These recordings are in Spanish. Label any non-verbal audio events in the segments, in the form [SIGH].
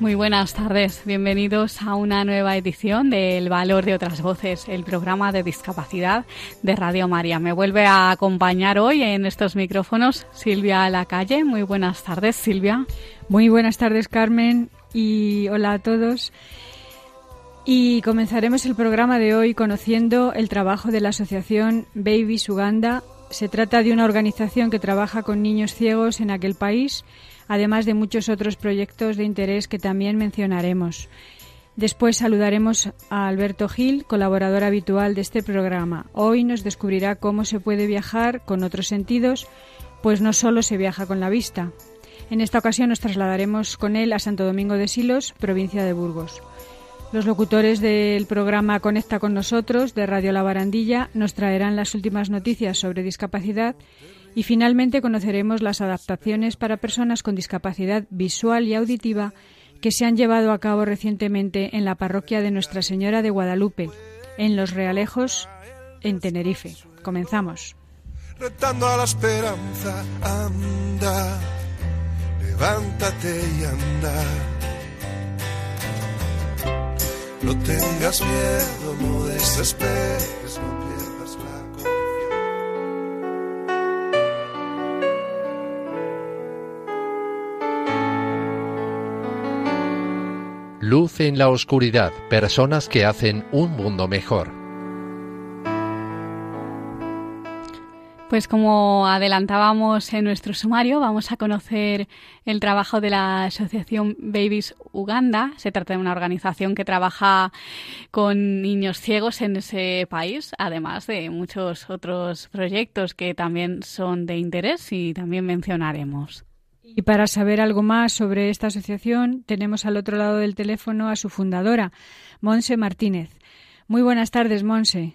Muy buenas tardes, bienvenidos a una nueva edición de El Valor de otras Voces, el programa de discapacidad de Radio María. Me vuelve a acompañar hoy en estos micrófonos Silvia Lacalle. Muy buenas tardes, Silvia. Muy buenas tardes, Carmen, y hola a todos. Y comenzaremos el programa de hoy conociendo el trabajo de la asociación Babies Uganda. Se trata de una organización que trabaja con niños ciegos en aquel país además de muchos otros proyectos de interés que también mencionaremos. Después saludaremos a Alberto Gil, colaborador habitual de este programa. Hoy nos descubrirá cómo se puede viajar con otros sentidos, pues no solo se viaja con la vista. En esta ocasión nos trasladaremos con él a Santo Domingo de Silos, provincia de Burgos. Los locutores del programa Conecta con nosotros de Radio La Barandilla nos traerán las últimas noticias sobre discapacidad y finalmente conoceremos las adaptaciones para personas con discapacidad visual y auditiva que se han llevado a cabo recientemente en la parroquia de Nuestra Señora de Guadalupe, en Los Realejos, en Tenerife. Comenzamos. Retando a la esperanza, anda, levántate y anda. No tengas miedo, no desesperes, no pierdas la Luz en la oscuridad, personas que hacen un mundo mejor. Pues como adelantábamos en nuestro sumario, vamos a conocer el trabajo de la Asociación Babies Uganda. Se trata de una organización que trabaja con niños ciegos en ese país, además de muchos otros proyectos que también son de interés y también mencionaremos. Y para saber algo más sobre esta asociación, tenemos al otro lado del teléfono a su fundadora, Monse Martínez. Muy buenas tardes, Monse.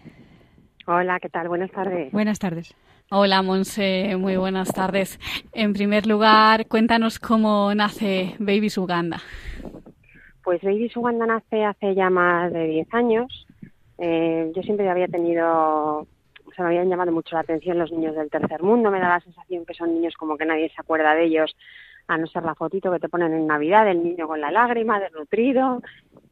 Hola, ¿qué tal? Buenas tardes. Buenas tardes. Hola, Monse, muy buenas tardes. En primer lugar, cuéntanos cómo nace Babies Uganda. Pues Babies Uganda nace hace ya más de 10 años. Eh, yo siempre había tenido o sea, me habían llamado mucho la atención los niños del tercer mundo, me da la sensación que son niños como que nadie se acuerda de ellos, a no ser la fotito que te ponen en Navidad, el niño con la lágrima, desnutrido,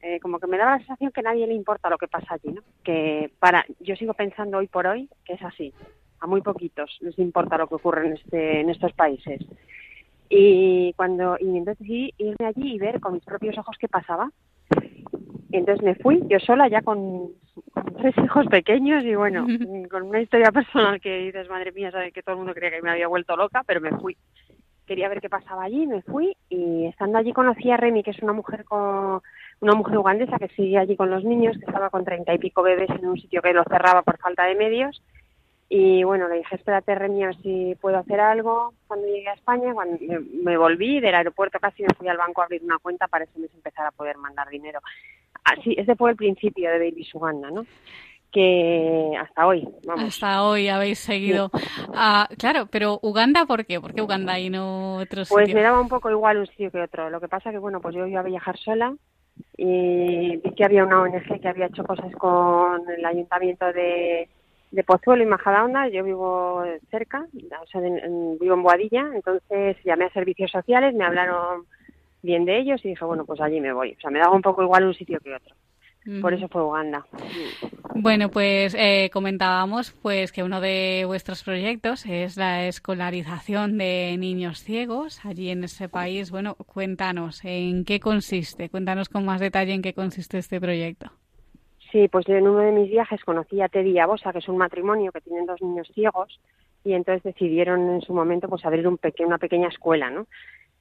eh, como que me da la sensación que a nadie le importa lo que pasa allí, ¿no? Que para, yo sigo pensando hoy por hoy que es así, a muy poquitos les importa lo que ocurre en, este, en estos países. Y cuando, y entonces decidí irme allí y ver con mis propios ojos qué pasaba. Entonces me fui yo sola ya con, con tres hijos pequeños y bueno, [LAUGHS] con una historia personal que dices, madre mía, sabe que todo el mundo creía que me había vuelto loca, pero me fui. Quería ver qué pasaba allí, me fui y estando allí conocí a Remy, que es una mujer con una mujer ugandesa que sigue allí con los niños, que estaba con treinta y pico bebés en un sitio que lo cerraba por falta de medios. Y bueno, le dije, espérate, Remy, a ver si puedo hacer algo cuando llegué a España. Cuando me, me volví del aeropuerto casi me fui al banco a abrir una cuenta para ese mes empezar a poder mandar dinero así, ese fue el principio de Baby Uganda, ¿no? Que hasta hoy, vamos. Hasta hoy habéis seguido. Sí. Ah, claro, pero Uganda, ¿por qué? ¿Por qué Uganda y no otro Pues sitio? me daba un poco igual un sitio que otro. Lo que pasa que, bueno, pues yo iba a viajar sola y vi que había una ONG que había hecho cosas con el ayuntamiento de, de Pozuelo y Majadahonda. Yo vivo cerca, o sea, en, en, vivo en Boadilla, entonces llamé a servicios sociales, me hablaron bien de ellos y dije, bueno, pues allí me voy. O sea, me daba un poco igual un sitio que otro. Por eso fue Uganda. Bueno, pues eh, comentábamos pues que uno de vuestros proyectos es la escolarización de niños ciegos allí en ese país. Bueno, cuéntanos en qué consiste, cuéntanos con más detalle en qué consiste este proyecto. Sí, pues yo en uno de mis viajes conocí a Teddy y a Bosa, que es un matrimonio que tienen dos niños ciegos, y entonces decidieron en su momento pues abrir un una pequeña escuela, ¿no?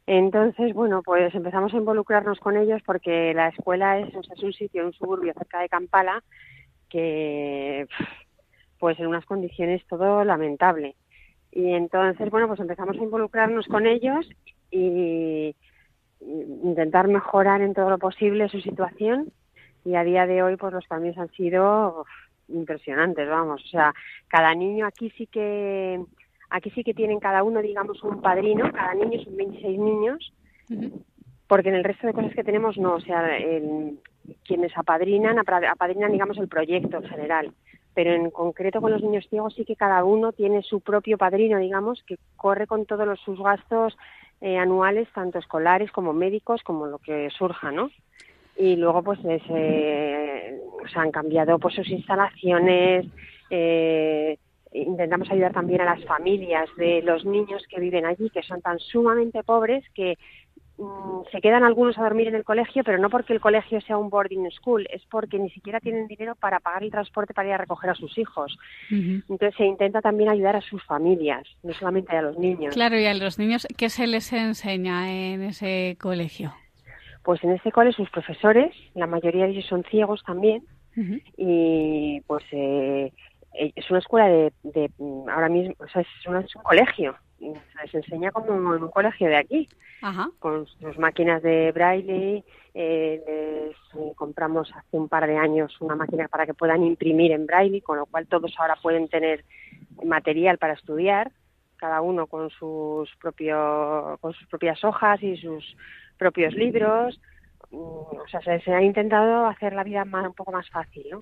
Entonces, bueno, pues empezamos a involucrarnos con ellos porque la escuela es, o sea, es un sitio, un suburbio cerca de Kampala que, pues en unas condiciones todo lamentable. Y entonces, bueno, pues empezamos a involucrarnos con ellos y, intentar mejorar en todo lo posible su situación y a día de hoy pues los cambios han sido impresionantes, vamos, o sea, cada niño aquí sí que aquí sí que tienen cada uno, digamos, un padrino, cada niño son 26 niños, porque en el resto de cosas que tenemos no, o sea, quienes apadrinan, apadrinan, digamos, el proyecto en general, pero en concreto con los niños ciegos sí que cada uno tiene su propio padrino, digamos, que corre con todos los, sus gastos eh, anuales, tanto escolares como médicos, como lo que surja, ¿no? Y luego pues se han cambiado pues sus instalaciones eh, intentamos ayudar también a las familias de los niños que viven allí que son tan sumamente pobres que mm, se quedan algunos a dormir en el colegio, pero no porque el colegio sea un boarding school, es porque ni siquiera tienen dinero para pagar el transporte para ir a recoger a sus hijos. Entonces se intenta también ayudar a sus familias, no solamente a los niños. Claro, y a los niños, ¿qué se les enseña en ese colegio? Pues en este cole sus profesores, la mayoría de ellos son ciegos también, y pues eh, eh, es una escuela de, ahora mismo, o sea, es, un colegio, se les enseña como en un colegio de aquí, con sus máquinas de braille, eh, les compramos hace un par de años una máquina para que puedan imprimir en braille, con lo cual todos ahora pueden tener material para estudiar, cada uno con sus propios con sus propias hojas y sus propios libros. Mm, o sea, se, ha intentado hacer la vida más, un poco más fácil, ¿no?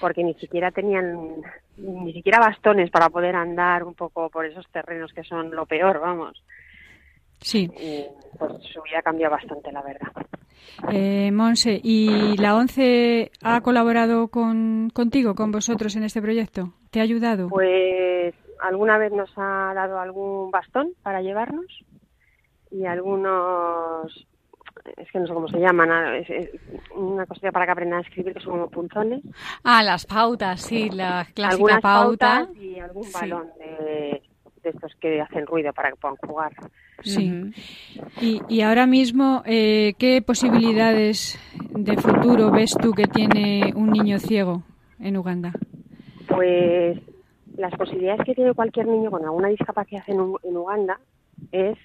Porque ni siquiera tenían ni siquiera bastones para poder andar un poco por esos terrenos que son lo peor, vamos. Sí. Y pues su vida cambió bastante, la verdad. Eh, Monse, ¿y la ONCE ha colaborado con, contigo, con vosotros en este proyecto? ¿Te ha ayudado? Pues alguna vez nos ha dado algún bastón para llevarnos y algunos es que no sé cómo se llaman, ah, es, una cosilla para que aprendan a escribir que son como punzones. Ah, las pautas, sí, la clásica pauta. y algún balón de, estos que hacen ruido para que puedan jugar. Sí. y, y, ahora mismo, eh, ¿qué posibilidades de futuro ves tú que tiene un niño ciego en Uganda? Pues las posibilidades que tiene cualquier niño con alguna discapacidad en, en Uganda es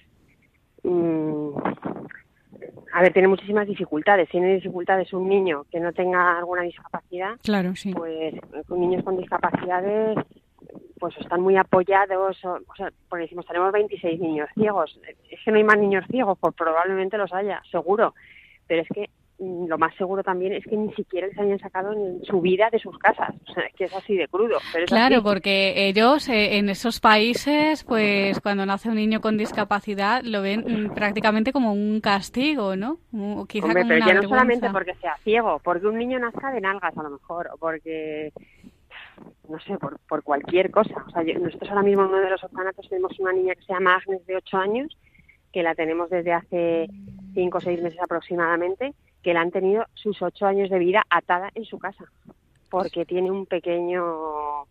Mm, a ver, tiene muchísimas dificultades. Tiene dificultades un niño que no tenga alguna discapacidad. Claro, sí. Pues niños con discapacidades pues están muy apoyados, o, sea, porque decimos, tenemos 26 niños ciegos. Es que no hay más niños ciegos, pues probablemente los haya, seguro. Pero es que lo más seguro también es que ni siquiera les hayan sacado en su vida de sus casas. O sea, que es así de crudo. claro, porque ellos eh, en esos países, pues cuando nace un niño con discapacidad, lo ven mm, prácticamente como un castigo, ¿no? quizá pero ya no solamente porque sea ciego, porque un niño nazca de nalgas a lo mejor, o porque no sé, por, por cualquier cosa. O sea, nosotros ahora mismo en uno de los orfanatos tenemos una niña que se llama Agnes de 8 años, que la tenemos desde hace 5 o 6 meses aproximadamente, que la han tenido sus ocho años de vida atada en su casa, porque tiene un pequeño,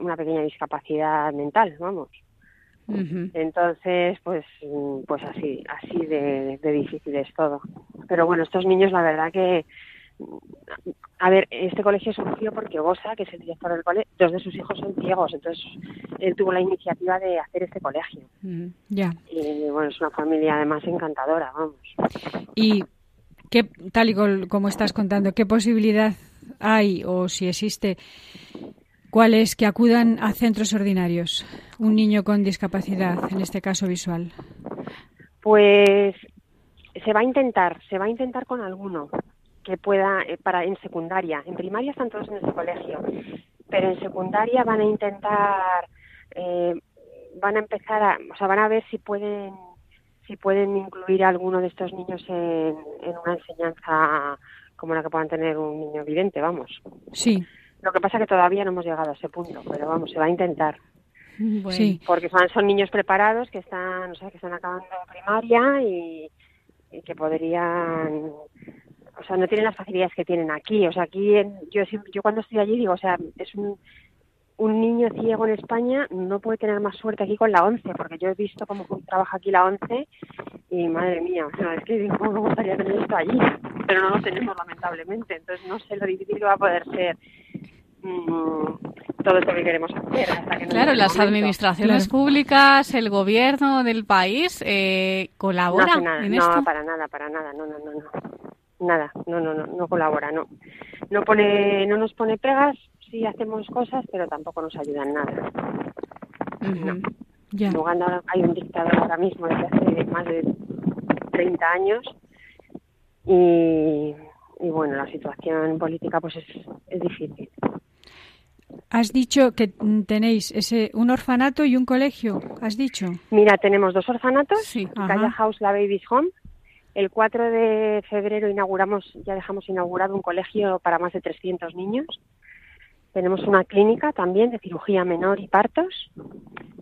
una pequeña discapacidad mental, vamos. Entonces, pues, pues así, así de, difícil es todo. Pero bueno, estos niños, la verdad que, a ver, este colegio surgió porque Gosa, que es el director del colegio, dos de sus hijos son ciegos, entonces él tuvo la iniciativa de hacer este colegio. Ya. Y bueno, es una familia además encantadora, vamos. Y ¿Qué, tal y como estás contando, qué posibilidad hay o si existe, cuál es que acudan a centros ordinarios un niño con discapacidad, en este caso visual? Pues se va a intentar, se va a intentar con alguno que pueda eh, para en secundaria. En primaria están todos en ese colegio, pero en secundaria van a intentar, eh, van a empezar a, o sea, van a ver si pueden si pueden incluir a alguno de estos niños en, una enseñanza como la que puedan tener un niño evidente, vamos. Sí. Lo que pasa es que todavía no hemos llegado a ese punto, pero vamos, se va a intentar. Sí. Porque son, son niños preparados que están, o sea, que están acabando primaria y, que podrían o sea, no tienen las facilidades que tienen aquí. O sea, aquí yo yo cuando estoy allí digo, o sea, es un un niño ciego en España no puede tener más suerte aquí con la ONCE, porque yo he visto cómo trabaja aquí la ONCE y madre mía, o sea, es que [LAUGHS] me gustaría tener esto allí, pero no lo tenemos lamentablemente, entonces no sé lo difícil que va a poder ser mm, todo esto que queremos hacer. Hasta que claro, las administraciones públicas, el gobierno del país, eh, ¿colaboran no en no, para nada, para nada, no, no, no, no. Nada, no, no, no, no colabora, no. No, pone, no nos pone pegas, sí hacemos cosas, pero tampoco nos ayuda en nada. En Uganda hay un dictador ahora mismo desde hace más de 30 años y, bueno, la situación política pues es, es difícil. Has dicho que tenéis ese un orfanato y un colegio, has dicho. Mira, tenemos dos orfanatos, sí, Calla House, la Baby's Home. El 4 de febrero inauguramos, ya dejamos inaugurado un colegio para más de 300 niños. Tenemos una clínica también de cirugía menor y partos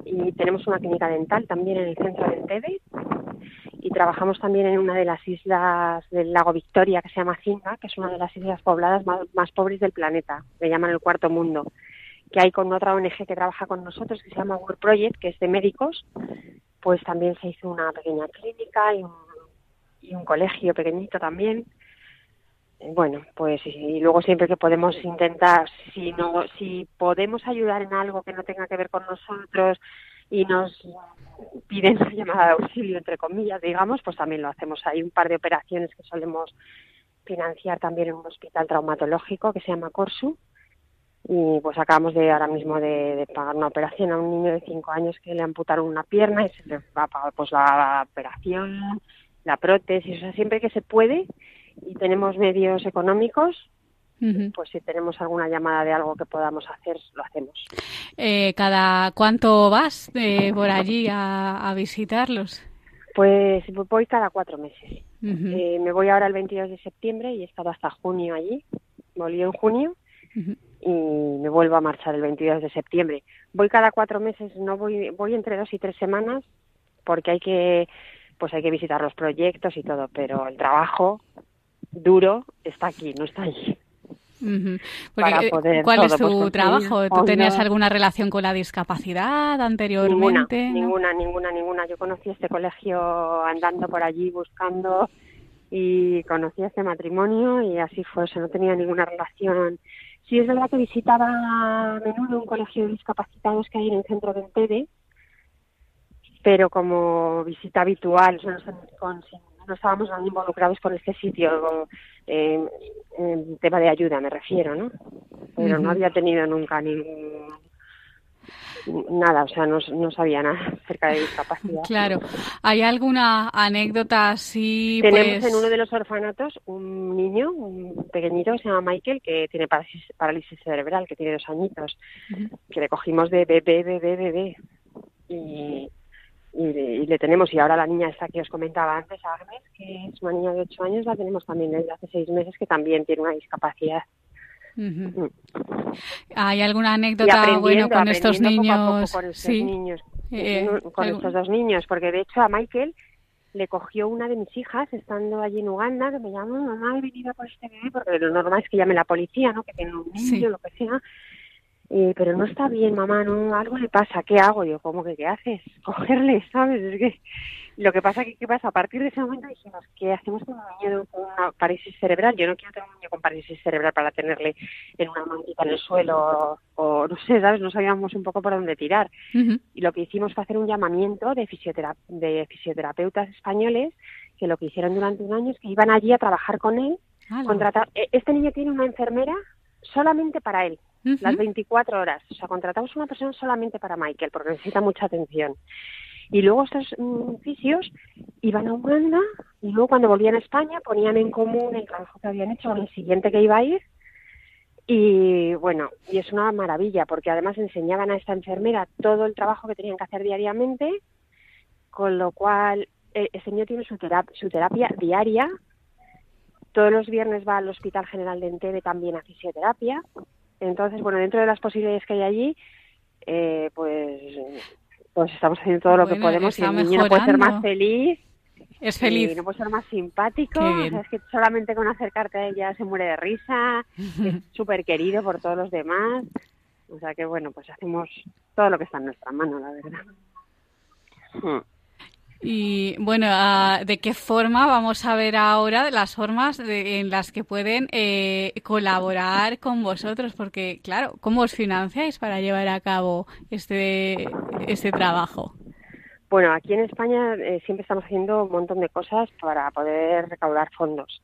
y tenemos una clínica dental también en el centro del Tebe y trabajamos también en una de las islas del lago Victoria que se llama Cinga, que es una de las islas pobladas más, pobres del planeta, le llaman el cuarto mundo, que hay con otra ONG que trabaja con nosotros que se llama World Project, que es de médicos, pues también se hizo una pequeña clínica y un, y un colegio pequeñito también bueno, pues y luego siempre que podemos intentar, si no, si podemos ayudar en algo que no tenga que ver con nosotros y nos piden una llamada de auxilio entre comillas, digamos, pues también lo hacemos. Hay un par de operaciones que solemos financiar también en un hospital traumatológico que se llama Corsu. Y pues acabamos de ahora mismo de, pagar una operación a un niño de cinco años que le amputaron una pierna y se le va a pagar pues la operación, la prótesis, o sea, siempre que se puede y tenemos medios económicos, pues si tenemos alguna llamada de algo que podamos hacer, lo hacemos. Eh, ¿Cada cuánto vas eh, por allí a, visitarlos? Pues voy cada cuatro meses. Eh, me voy ahora el 22 de septiembre y he estado hasta junio allí. Volví en junio y me vuelvo a marchar el 22 de septiembre. Voy cada cuatro meses, no voy, voy entre dos y tres semanas porque hay que, pues hay que visitar los proyectos y todo, pero el trabajo duro está aquí, no está allí. Eh, ¿Cuál es tu pues, trabajo? ¿Tú tenías alguna relación con la discapacidad anteriormente? Ninguna, ninguna, ninguna, Yo conocí este colegio andando por allí buscando y conocí este matrimonio y así fue, o no tenía ninguna relación. Sí es verdad que visitaba a menudo un colegio de discapacitados que hay en el centro de Entede, pero como visita habitual, o sea, no, con, no estábamos involucrados con este sitio eh, en tema de ayuda, me refiero, ¿no? Pero no había tenido nunca ningún nada, o sea, no, no, sabía nada [LAUGHS] acerca de discapacidad. Claro. ¿Hay alguna anécdota así? Tenemos pues en uno de los orfanatos un niño, un pequeñito que se llama Michael, que tiene parálisis, parálisis cerebral, que tiene dos añitos, que le cogimos de bebé, bebé, bebé. Y, y, le tenemos. Y ahora la niña esta que os comentaba antes, Agnes, que es una niña de 8 años, la tenemos también desde hace 6 meses, que también tiene una discapacidad. Mm. ¿Hay alguna anécdota bueno con estos niños? con estos niños, eh, con estos dos niños, porque de hecho a Michael le cogió una de mis hijas estando allí en Uganda, que me llamó, mamá, he venido por este bebé, porque lo normal es que llame la policía, ¿no? Que tiene un niño, lo que sea eh, pero no está bien, mamá, no, algo le pasa, ¿qué hago? Yo, ¿cómo que qué haces? [LAUGHS] Cogerle, ¿sabes? Es que lo que pasa que, ¿qué pasa? A partir de ese momento dijimos, ¿qué hacemos con un niño con una parálisis cerebral? Yo no quiero tener un niño con parálisis cerebral para tenerle en una mantita en el suelo o, no sé, ¿sabes? No sabíamos un poco por dónde tirar. Y lo que hicimos fue hacer un llamamiento de, de fisioterapeutas españoles que lo que hicieron durante un año es que iban allí a trabajar con él. Contratar... E, este niño tiene una enfermera solamente para él las 24 horas. O sea, contratamos una persona solamente para Michael porque necesita mucha atención. Y luego estos mm, fisios iban a Uganda y luego cuando volvían a España ponían en común el trabajo que habían hecho con el siguiente que iba a ir. Y bueno, y es una maravilla porque además enseñaban a esta enfermera todo el trabajo que tenían que hacer diariamente, con lo cual eh, ese niño tiene su, terapia, su terapia diaria. Todos los viernes va al Hospital General de Entebbe también a fisioterapia entonces, bueno, dentro de las posibilidades que hay allí, eh, pues, pues estamos haciendo todo lo que podemos y el niño no puede ser más feliz. Es feliz. Y no puede ser más simpático. es que solamente con acercarte a ella se muere de risa. [LAUGHS] es súper querido por todos los demás. O sea que, bueno, pues hacemos todo lo que está en nuestra mano, la verdad. Y bueno, ah, ¿de qué forma vamos a ver ahora de las formas en las que pueden eh, colaborar con vosotros? Porque, claro, ¿cómo os financiáis para llevar a cabo este, este trabajo? Bueno, aquí en España eh, siempre estamos haciendo un montón de cosas para poder recaudar fondos.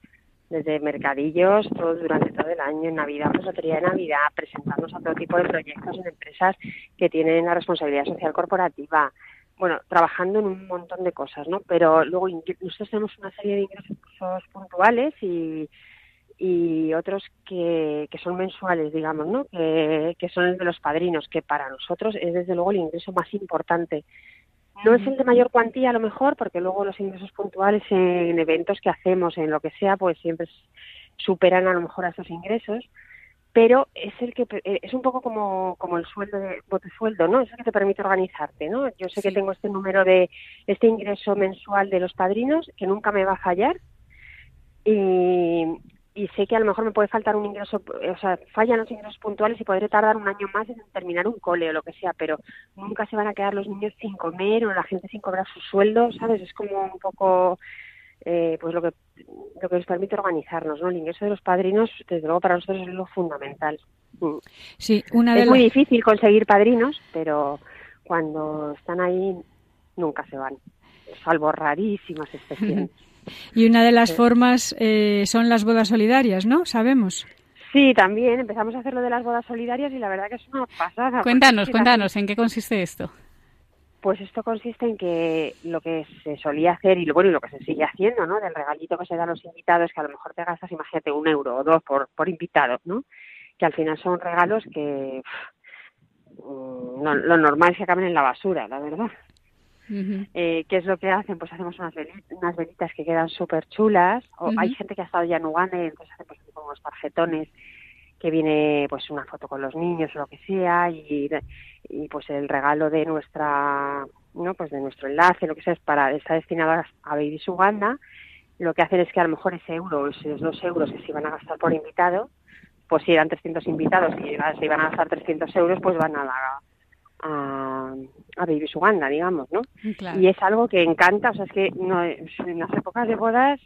Desde mercadillos, todo durante todo el año, en Navidad, pues lotería de Navidad, presentarnos a todo tipo de proyectos en empresas que tienen la responsabilidad social corporativa, bueno, trabajando en un montón de cosas, ¿no? Pero luego nosotros tenemos una serie de ingresos puntuales y, y otros que, que son mensuales, digamos, ¿no? Que, que son el de los padrinos, que para nosotros es desde luego el ingreso más importante. No es el de mayor cuantía a lo mejor, porque luego los ingresos puntuales en eventos que hacemos, en lo que sea, pues siempre superan a lo mejor a esos ingresos, pero es el que eh, es un poco como, como el sueldo de sueldo, ¿no? Es el que te permite organizarte, ¿no? Yo sé que tengo este número de este ingreso mensual de los padrinos que nunca me va a fallar y, y sé que a lo mejor me puede faltar un ingreso, o sea, fallan los ingresos puntuales y podré tardar un año más en terminar un cole o lo que sea, pero nunca se van a quedar los niños sin comer o la gente sin cobrar su sueldo, ¿sabes? Es como un poco eh, pues lo que lo que nos permite organizarnos, ¿no? El ingreso de los padrinos, desde luego, para nosotros es lo fundamental. Mm. Sí, una de es muy difícil conseguir padrinos, pero cuando están ahí nunca se van, salvo rarísimas excepciones. [LAUGHS] y una de las formas eh, son las bodas solidarias, ¿no? Sabemos. Sí, también empezamos a hacer lo de las bodas solidarias y la verdad que es una pasada. Cuéntanos, cuéntanos, ¿en qué consiste esto? Pues esto consiste en que lo que se solía hacer y lo bueno y lo que se sigue haciendo, ¿no? Del regalito que se da a los invitados, que a lo mejor te gastas, imagínate, un euro o dos por, por invitado, ¿no? Que al final son regalos que lo normal es que acaben en la basura, la verdad. eh, ¿Qué es lo que hacen? Pues hacemos unas velitas, unas velitas que quedan súper chulas. O Hay gente que ha estado ya en Uganda y entonces hace pues, unos tarjetones que viene pues una foto con los niños o lo que sea y, y pues el regalo de nuestra no pues de nuestro enlace lo que sea es para está destinado a, Babies Uganda. Lo que hacen es que a lo mejor ese euro esos dos euros que se iban a gastar por invitado pues si eran 300 invitados y se iban a gastar 300 euros pues van a la a, a Babies Uganda digamos no y es algo que encanta o sea es que no, en las épocas de bodas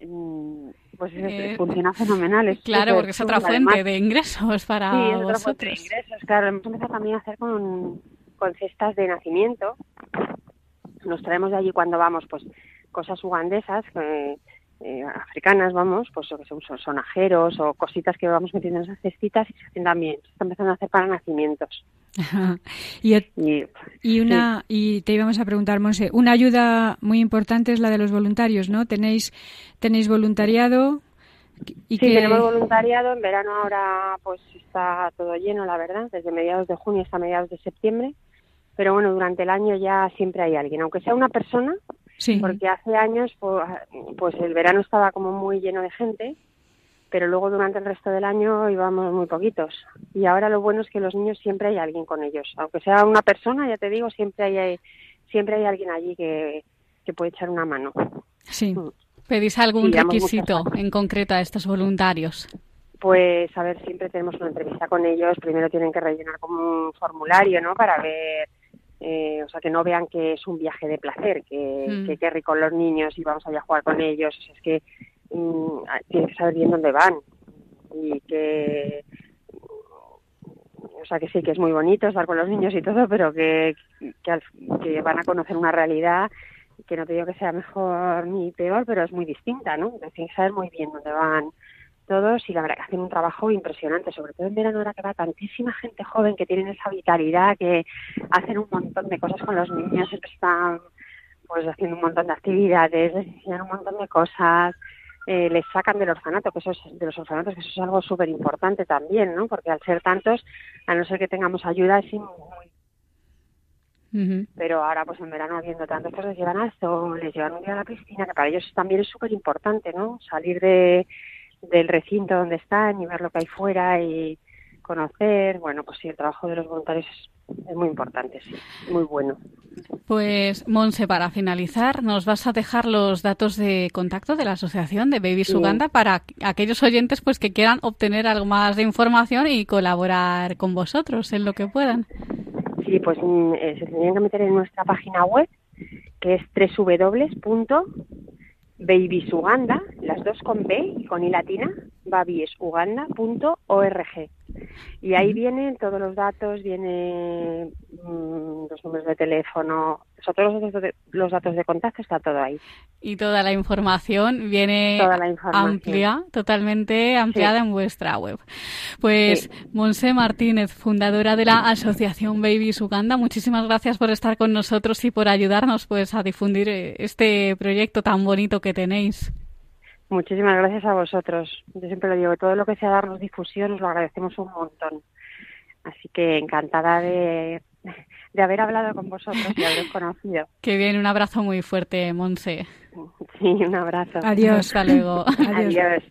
mm, pues eh, funciona fenomenal. claro, porque es otra fuente de ingresos para sí, es otra fuente de ingresos, claro. Hemos empezado también a hacer con, con cestas de nacimiento. Nos traemos de allí cuando vamos, pues, cosas ugandesas, eh, africanas, vamos, pues que son sonajeros o cositas que vamos metiendo en esas cestitas y se hacen también, se están empezando a hacer para nacimientos. [LAUGHS] y, y, una y te íbamos a preguntar, Monse, una ayuda muy importante es la de los voluntarios, ¿no? Tenéis tenéis voluntariado y sí, tenemos voluntariado. En verano ahora pues está todo lleno, la verdad, desde mediados de junio hasta mediados de septiembre. Pero bueno, durante el año ya siempre hay alguien, aunque sea una persona, porque hace años pues, pues el verano estaba como muy lleno de gente pero luego durante el resto del año íbamos muy poquitos. Y ahora lo bueno es que los niños siempre hay alguien con ellos, aunque sea una persona, ya te digo, siempre hay, siempre hay alguien allí que, que puede echar una mano. Sí. Mm. ¿Pedís algún requisito en concreto a estos voluntarios? Pues, a ver, siempre tenemos una entrevista con ellos. Primero tienen que rellenar como un formulario, ¿no? Para ver, eh, o sea, que no vean que es un viaje de placer, que, mm. que qué rico los niños y vamos a a jugar con ellos. O sea, es que Mm, tienes que saber bien dónde van y que o sea que sí que es muy bonito estar con los niños y todo pero que, que, van a conocer una realidad que no te digo que sea mejor ni peor pero es muy distinta no tienes que saber muy bien dónde van todos y la verdad que hacen un trabajo impresionante, sobre todo en verano ahora que va tantísima gente joven que tienen esa vitalidad, que hacen un montón de cosas con los niños, están pues haciendo un montón de actividades, les enseñan un montón de cosas, eh, les sacan del orfanato, que eso es, de los orfanatos, que eso es algo súper importante también, ¿no? Porque al ser tantos, a no ser que tengamos ayuda, es muy... Pero ahora, pues en verano, habiendo tantos, pues les llevan al sol, les llevan un día a la piscina, que para ellos también es súper importante, ¿no? Salir de, del recinto donde están y ver lo que hay fuera y conocer. Bueno, pues sí, el trabajo de los voluntarios es, muy importante, sí, muy bueno. Pues, Monse, para finalizar, nos vas a dejar los datos de contacto de la Asociación de Babies Uganda para aquellos oyentes pues que quieran obtener algo más de información y colaborar con vosotros en lo que puedan. Sí, pues mm, eh, se tendrían que meter en nuestra página web que es www.babysuganda, las dos con B y con I latina, babiesuganda.org. Y ahí vienen todos los datos, vienen mm, los números de teléfono, todos los datos de, los datos de contacto, está todo ahí. Y toda la información viene amplia, totalmente ampliada en vuestra web. Pues Monse Martínez, fundadora de la Asociación Babies Uganda, muchísimas gracias por estar con nosotros y por ayudarnos pues a difundir eh, este proyecto tan bonito que tenéis. Muchísimas gracias a vosotros. Yo siempre lo digo, todo lo que sea darnos difusión os lo agradecemos un montón. Así que encantada de, de haber hablado con vosotros y haberos conocido. Que bien, un abrazo muy fuerte, Monse. Sí, un abrazo. Adiós. Hasta luego. Adiós.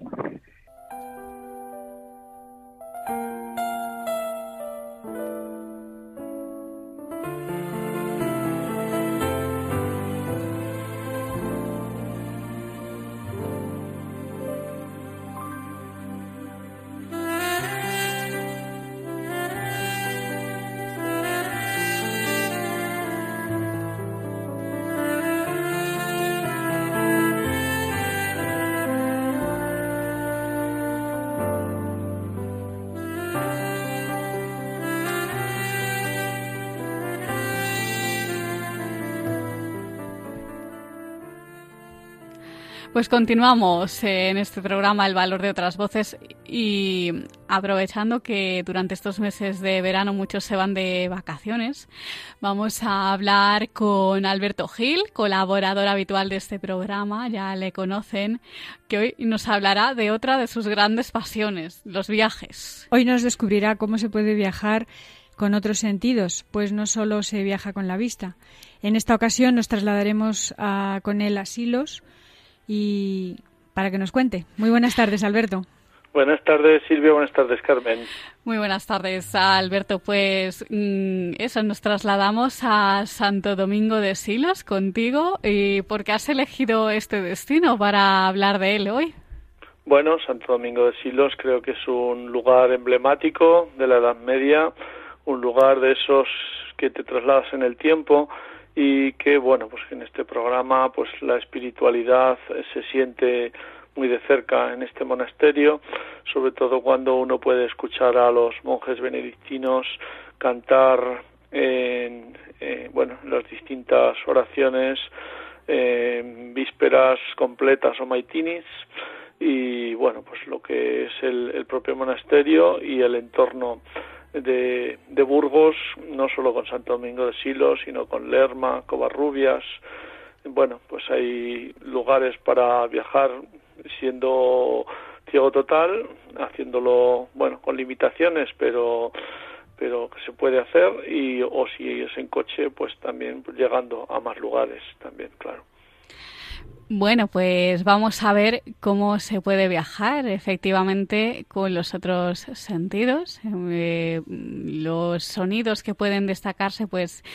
Pues continuamos en este programa El valor de otras voces y aprovechando que durante estos meses de verano muchos se van de vacaciones, vamos a hablar con Alberto Gil, colaborador habitual de este programa, ya le conocen, que hoy nos hablará de otra de sus grandes pasiones, los viajes. Hoy nos descubrirá cómo se puede viajar con otros sentidos, pues no solo se viaja con la vista. En esta ocasión nos trasladaremos a, con él a Silos, y para que nos cuente. Muy buenas tardes, Alberto. Buenas tardes, Silvia. Buenas tardes, Carmen. Muy buenas tardes, Alberto. Pues mm, eso, nos trasladamos a Santo Domingo de Silos contigo. ¿Y por qué has elegido este destino para hablar de él hoy? Bueno, Santo Domingo de Silos creo que es un lugar emblemático de la Edad Media, un lugar de esos que te trasladas en el tiempo y que bueno pues en este programa pues la espiritualidad se siente muy de cerca en este monasterio sobre todo cuando uno puede escuchar a los monjes benedictinos cantar en eh, bueno las distintas oraciones vísperas completas o maitinis y bueno pues lo que es el, el propio monasterio y el entorno de, de, Burgos, no solo con Santo Domingo de Silos, sino con Lerma, Covarrubias. Bueno, pues hay lugares para viajar siendo ciego total, haciéndolo, bueno, con limitaciones, pero pero que se puede hacer y o si es en coche, pues también llegando a más lugares también, claro. Bueno, pues vamos a ver cómo se puede viajar efectivamente con los otros sentidos, eh, los sonidos que pueden destacarse, pues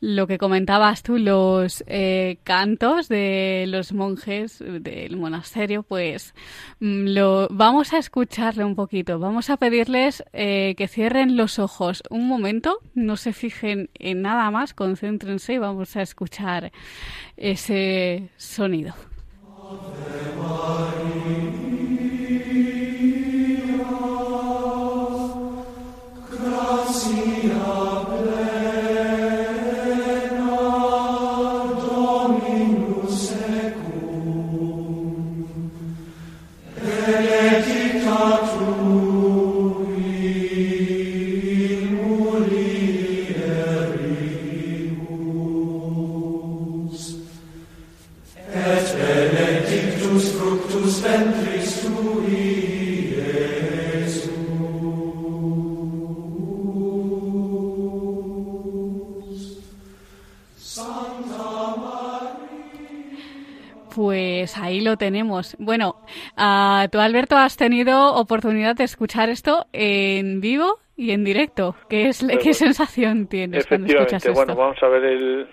lo que comentabas tú, los eh, cantos de los monjes del monasterio, pues mm, lo vamos a escucharle un poquito, vamos a pedirles eh, que cierren los ojos un momento, no se fijen en nada más, concéntrense y vamos a escuchar ese sonido. Pues ahí lo tenemos. Bueno, uh, tú Alberto has tenido oportunidad de escuchar esto en vivo y en directo. ¿Qué, es, ¿qué sensación tienes cuando escuchas esto? Bueno, vamos a ver, el,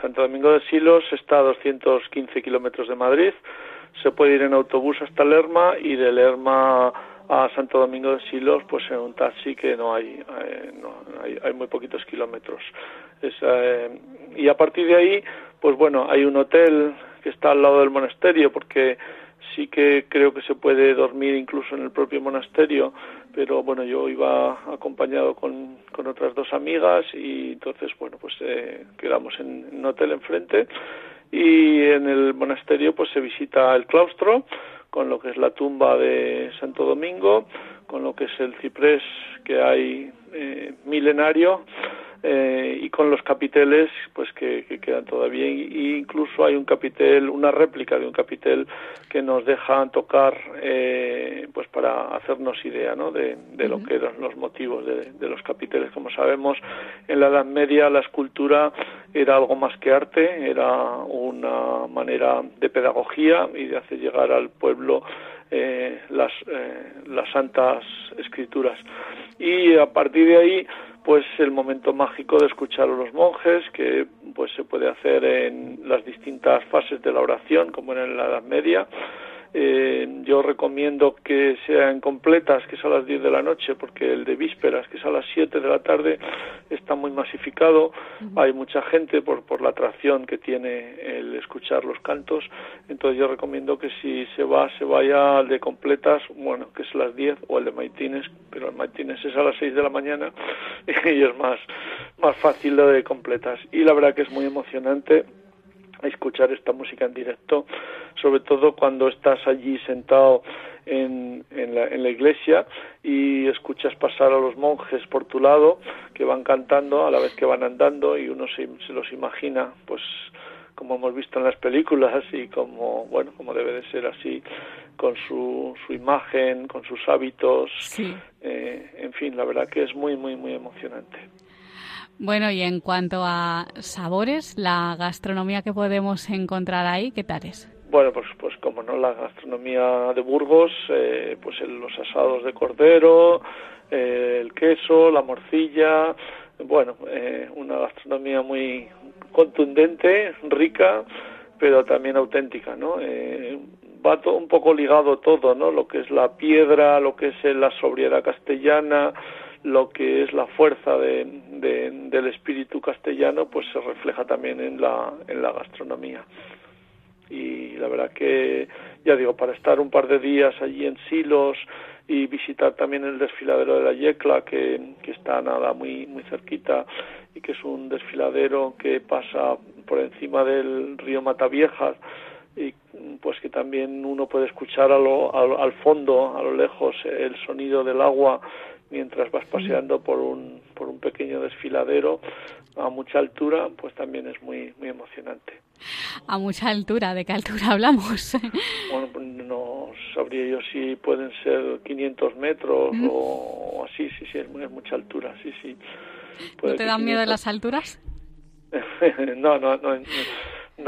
Santo Domingo de Silos está a 215 kilómetros de Madrid. Se puede ir en autobús hasta Lerma y de Lerma a Santo Domingo de Silos, pues en un taxi que no hay, eh, no, hay, hay, muy poquitos kilómetros. Es, eh, y a partir de ahí, pues bueno, hay un hotel que está al lado del monasterio porque sí que creo que se puede dormir incluso en el propio monasterio, pero bueno, yo iba acompañado con, con otras dos amigas y entonces, bueno, pues eh, quedamos en, un hotel enfrente y en el monasterio pues se visita el claustro con lo que es la tumba de Santo Domingo, con lo que es el ciprés que hay eh, milenario eh, y con los capiteles pues que, quedan todavía. Y incluso hay un capitel una réplica de un capitel que nos deja tocar eh, pues para hacernos idea ¿no? de, lo que eran los motivos de, de, los capiteles. Como sabemos en la Edad Media la escultura era algo más que arte era una manera de pedagogía y de hacer llegar al pueblo eh, las, las santas escrituras. Y a partir de ahí pues el momento mágico de escuchar a los monjes que pues se puede hacer en las distintas fases de la oración como en la Edad Media eh, yo recomiendo que sean completas, que es a las 10 de la noche, porque el de vísperas, que es a las 7 de la tarde, está muy masificado. Hay mucha gente por, por la atracción que tiene el escuchar los cantos. Entonces yo recomiendo que si se va, se vaya al de completas, bueno, que es a las 10, o el de maitines, pero el maitines es a las 6 de la mañana [LAUGHS] y es más, más fácil lo de completas. Y la verdad que es muy emocionante escuchar esta música en directo, sobre todo cuando estás allí sentado en, en, la, en, la, iglesia y escuchas pasar a los monjes por tu lado que van cantando a la vez que van andando y uno se, se los imagina pues como hemos visto en las películas y como bueno como debe de ser así con su, su imagen con sus hábitos eh, en fin la verdad que es muy muy muy emocionante bueno, y en cuanto a sabores, la gastronomía que podemos encontrar ahí, ¿qué tal es? Bueno, pues, pues como no, la gastronomía de Burgos, eh, pues los asados de cordero, eh, el queso, la morcilla, bueno, eh, una gastronomía muy contundente, rica, pero también auténtica, ¿no? va todo, un poco ligado todo, ¿no? Lo que es la piedra, lo que es la sobriedad castellana, lo que es la fuerza de, del espíritu castellano pues se refleja también en la, en la gastronomía. Y la verdad que ya digo para estar un par de días allí en Silos y visitar también el desfiladero de la Yecla que, que está nada muy muy cerquita y que es un desfiladero que pasa por encima del río Mataviejas y pues que también uno puede escuchar a lo, al fondo, a lo lejos, el sonido del agua mientras vas paseando por un, por un pequeño desfiladero a mucha altura, pues también es muy, muy emocionante. A mucha altura, ¿de qué altura hablamos? [LAUGHS] bueno, pues no sabría yo si pueden ser 500 metros o así, sí, sí, es, muy, mucha altura, sí, sí. ¿No te dan miedo las alturas? [LAUGHS] no, no, no, no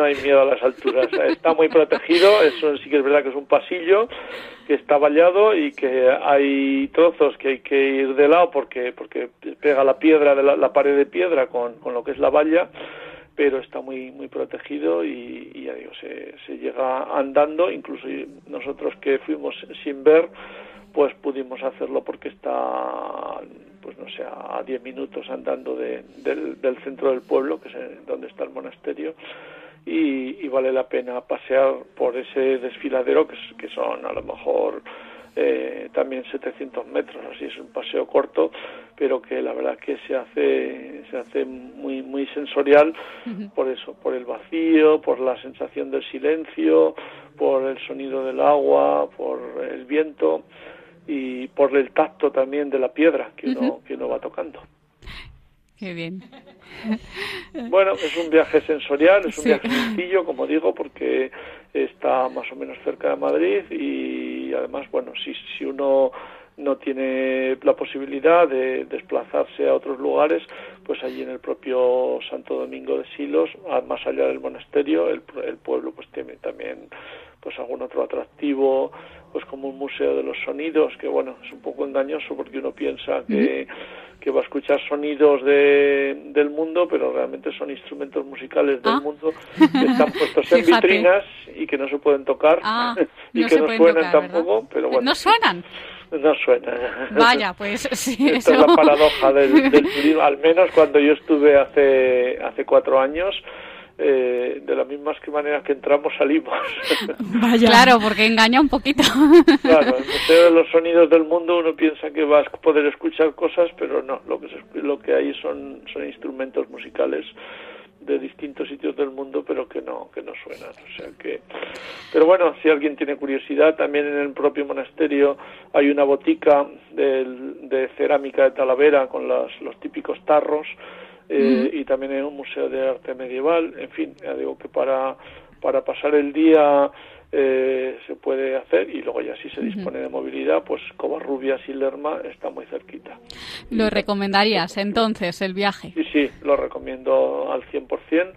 hay miedo a las alturas. Está muy protegido, eso sí que es verdad que es un pasillo que está vallado y que hay trozos que hay que ir de lado porque porque pega la piedra de la, pared de piedra con, con, lo que es la valla pero está muy muy protegido y, ya digo se, se llega andando incluso nosotros que fuimos sin ver pues pudimos hacerlo porque está pues no sé a 10 minutos andando de, del, del centro del pueblo que es donde está el monasterio y, vale la pena pasear por ese desfiladero que, que son a lo mejor eh, también 700 metros, así es un paseo corto, pero que la verdad que se hace se hace muy muy sensorial por eso, por el vacío, por la sensación del silencio, por el sonido del agua, por el viento y por el tacto también de la piedra que uno, que uno va tocando. Qué bien. [LAUGHS] Bueno, es un viaje sensorial, es un viaje sencillo, como digo, porque está más o menos cerca de Madrid y además, bueno, si, si uno no tiene la posibilidad de desplazarse a otros lugares, pues allí en el propio Santo Domingo de Silos, más allá del monasterio, el, el pueblo pues tiene también pues algún otro atractivo, pues como un museo de los sonidos, que bueno, es un poco engañoso porque uno piensa que que va a escuchar sonidos de, del mundo, pero realmente son instrumentos musicales del ah. mundo que están puestos en [LAUGHS] vitrinas y que no se pueden tocar ah, [LAUGHS] y que no suenan tampoco, pero bueno. ¿No suenan? No suenan. [LAUGHS] Vaya, pues sí. Esta es la paradoja del, turismo, al menos cuando yo estuve hace, hace cuatro años, eh, de las mismas maneras que entramos salimos. [LAUGHS] Claro, porque engaña un poquito. [LAUGHS] claro, el Museo de los Sonidos del Mundo uno piensa que vas a poder escuchar cosas, pero no, lo que, lo que hay son, son instrumentos musicales de distintos sitios del mundo pero que no que no suenan o sea que pero bueno si alguien tiene curiosidad también en el propio monasterio hay una botica de, de cerámica de Talavera con los, los típicos tarros eh, y también hay un museo de arte medieval en fin ya digo que para para pasar el día eh, se puede hacer y luego ya si se dispone de movilidad, pues Covarrubias y Lerma está muy cerquita. ¿Lo recomendarías entonces el viaje? Sí, sí, lo recomiendo al 100%,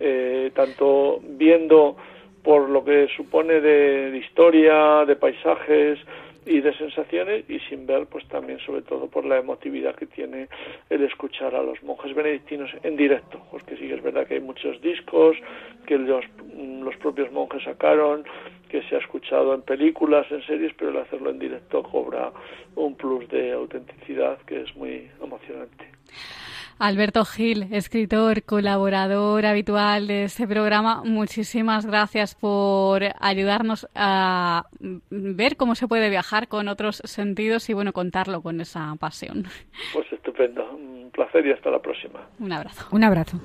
eh, tanto viendo por lo que supone de historia, de paisajes, y de sensaciones y sin ver pues también sobre todo por la emotividad que tiene el escuchar a los monjes benedictinos en directo. Porque sí que es verdad que hay muchos discos que los, los propios monjes sacaron que se ha escuchado en películas en series pero el hacerlo en directo cobra un plus de autenticidad que es muy emocionante Alberto Gil, escritor, colaborador habitual de este programa, muchísimas gracias por ayudarnos a ver cómo se puede viajar con otros sentidos y bueno, contarlo con esa pasión. Pues estupendo, un placer y hasta la próxima. Un abrazo. Un abrazo.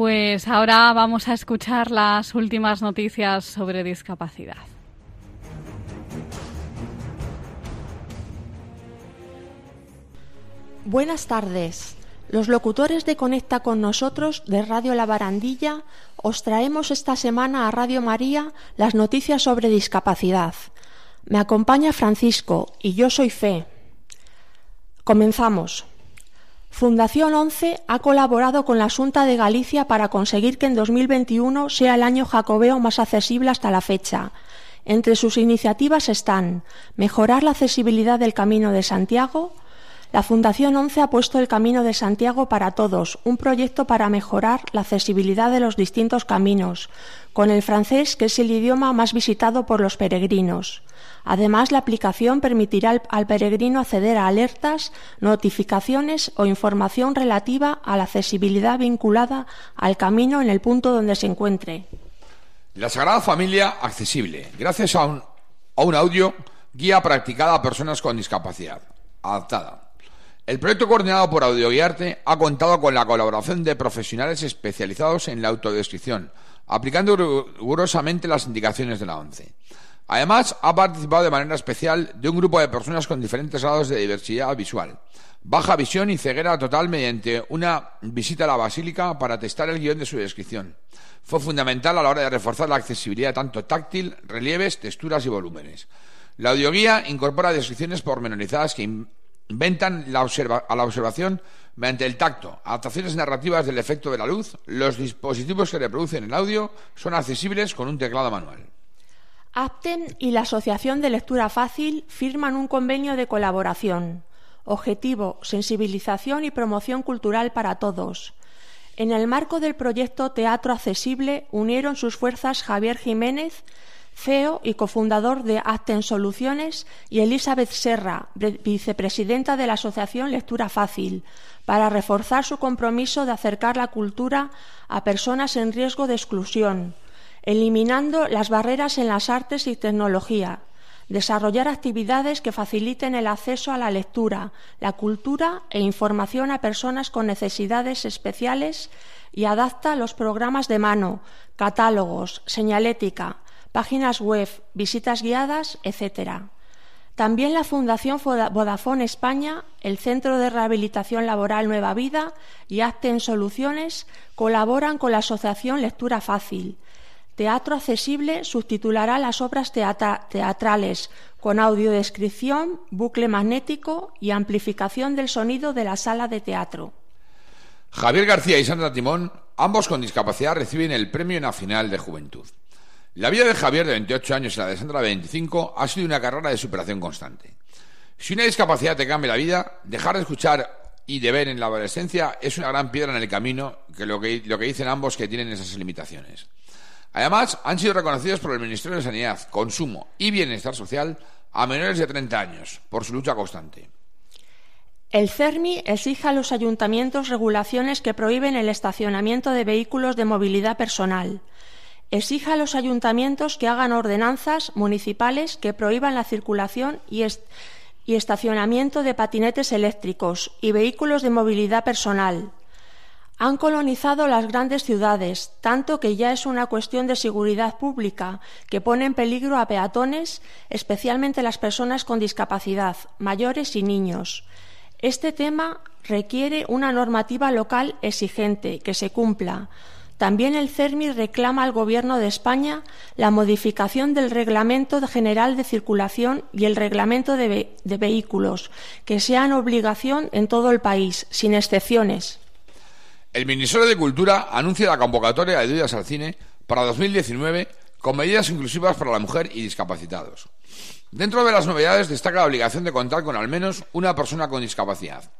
Pues ahora vamos a escuchar las últimas noticias sobre discapacidad. Buenas tardes. Los locutores de Conecta con nosotros de Radio La Barandilla os traemos esta semana a Radio María las noticias sobre discapacidad. Me acompaña Francisco y yo soy Fe. Comenzamos. Fundación 11 ha colaborado con la Junta de Galicia para conseguir que en 2021 sea el año jacobeo más accesible hasta la fecha. Entre sus iniciativas están mejorar la accesibilidad del Camino de Santiago, la Fundación 11 ha puesto el Camino de Santiago para Todos, un proyecto para mejorar la accesibilidad de los distintos caminos, con el francés que es el idioma más visitado por los peregrinos. Además, la aplicación permitirá al, peregrino acceder a alertas, notificaciones o información relativa a la accesibilidad vinculada al camino en el punto donde se encuentre. La Sagrada Familia accesible, gracias a un, a un audio guía practicada a personas con discapacidad, adaptada. El proyecto coordinado por Audioguiarte ha contado con la colaboración de profesionales especializados en la autodescripción, aplicando rigurosamente las indicaciones de la ONCE. Además, ha participado de manera especial de un grupo de personas con diferentes grados de diversidad visual, baja visión y ceguera total mediante una visita a la basílica para testar el guion de su descripción. Fue fundamental a la hora de reforzar la accesibilidad tanto táctil, relieves, texturas y volúmenes. La audioguía incorpora descripciones pormenorizadas que inventan a la observación mediante el tacto, adaptaciones narrativas del efecto de la luz, los dispositivos que reproducen el audio son accesibles con un teclado manual. Apten y la Asociación de Lectura Fácil firman un convenio de colaboración. Objetivo, sensibilización y promoción cultural para todos. En el marco del proyecto Teatro Accesible unieron sus fuerzas Javier Jiménez, CEO y cofundador de Apten Soluciones, y Elizabeth Serra, vicepresidenta de la Asociación Lectura Fácil, para reforzar su compromiso de acercar la cultura a personas en riesgo de exclusión, eliminando las barreras en las artes y tecnología, desarrollar actividades que faciliten el acceso a la lectura, la cultura e información a personas con necesidades especiales y adapta los programas de mano, catálogos, señalética, páginas web, visitas guiadas, etc. También la Fundación Vodafone España, el Centro de Rehabilitación Laboral Nueva Vida y Acten Soluciones colaboran con la Asociación Lectura Fácil, Teatro Accesible subtitulará las obras teatrales con audiodescripción, bucle magnético y amplificación del sonido de la sala de teatro. Javier García y Sandra Timón, ambos con discapacidad, reciben el Premio Nacional de Juventud. La vida de Javier, de 28 años, y la de Sandra, de 25, ha sido una carrera de superación constante. Si una discapacidad te cambia la vida, dejar de escuchar y de ver en la adolescencia es una gran piedra en el camino que lo que, lo que dicen ambos que tienen esas limitaciones. Además, han sido reconocidos por el Ministerio de Sanidad, Consumo y Bienestar Social a menores de 30 años por su lucha constante. El CERMI exige a los ayuntamientos regulaciones que prohíben el estacionamiento de vehículos de movilidad personal. Exige a los ayuntamientos que hagan ordenanzas municipales que prohíban la circulación y, y estacionamiento de patinetes eléctricos y vehículos de movilidad personal. Han colonizado las grandes ciudades, tanto que ya es una cuestión de seguridad pública, que pone en peligro a peatones, especialmente las personas con discapacidad, mayores y niños. Este tema requiere una normativa local exigente, que se cumpla. También el CERMI reclama al Gobierno de España la modificación del Reglamento General de Circulación y el Reglamento de, de Vehículos, que sean obligación en todo el país, sin excepciones. El Ministerio de Cultura anuncia la convocatoria de ayudas al cine para 2019 con medidas inclusivas para la mujer y discapacitados. Dentro de las novedades destaca la obligación de contar con al menos una persona con discapacidad.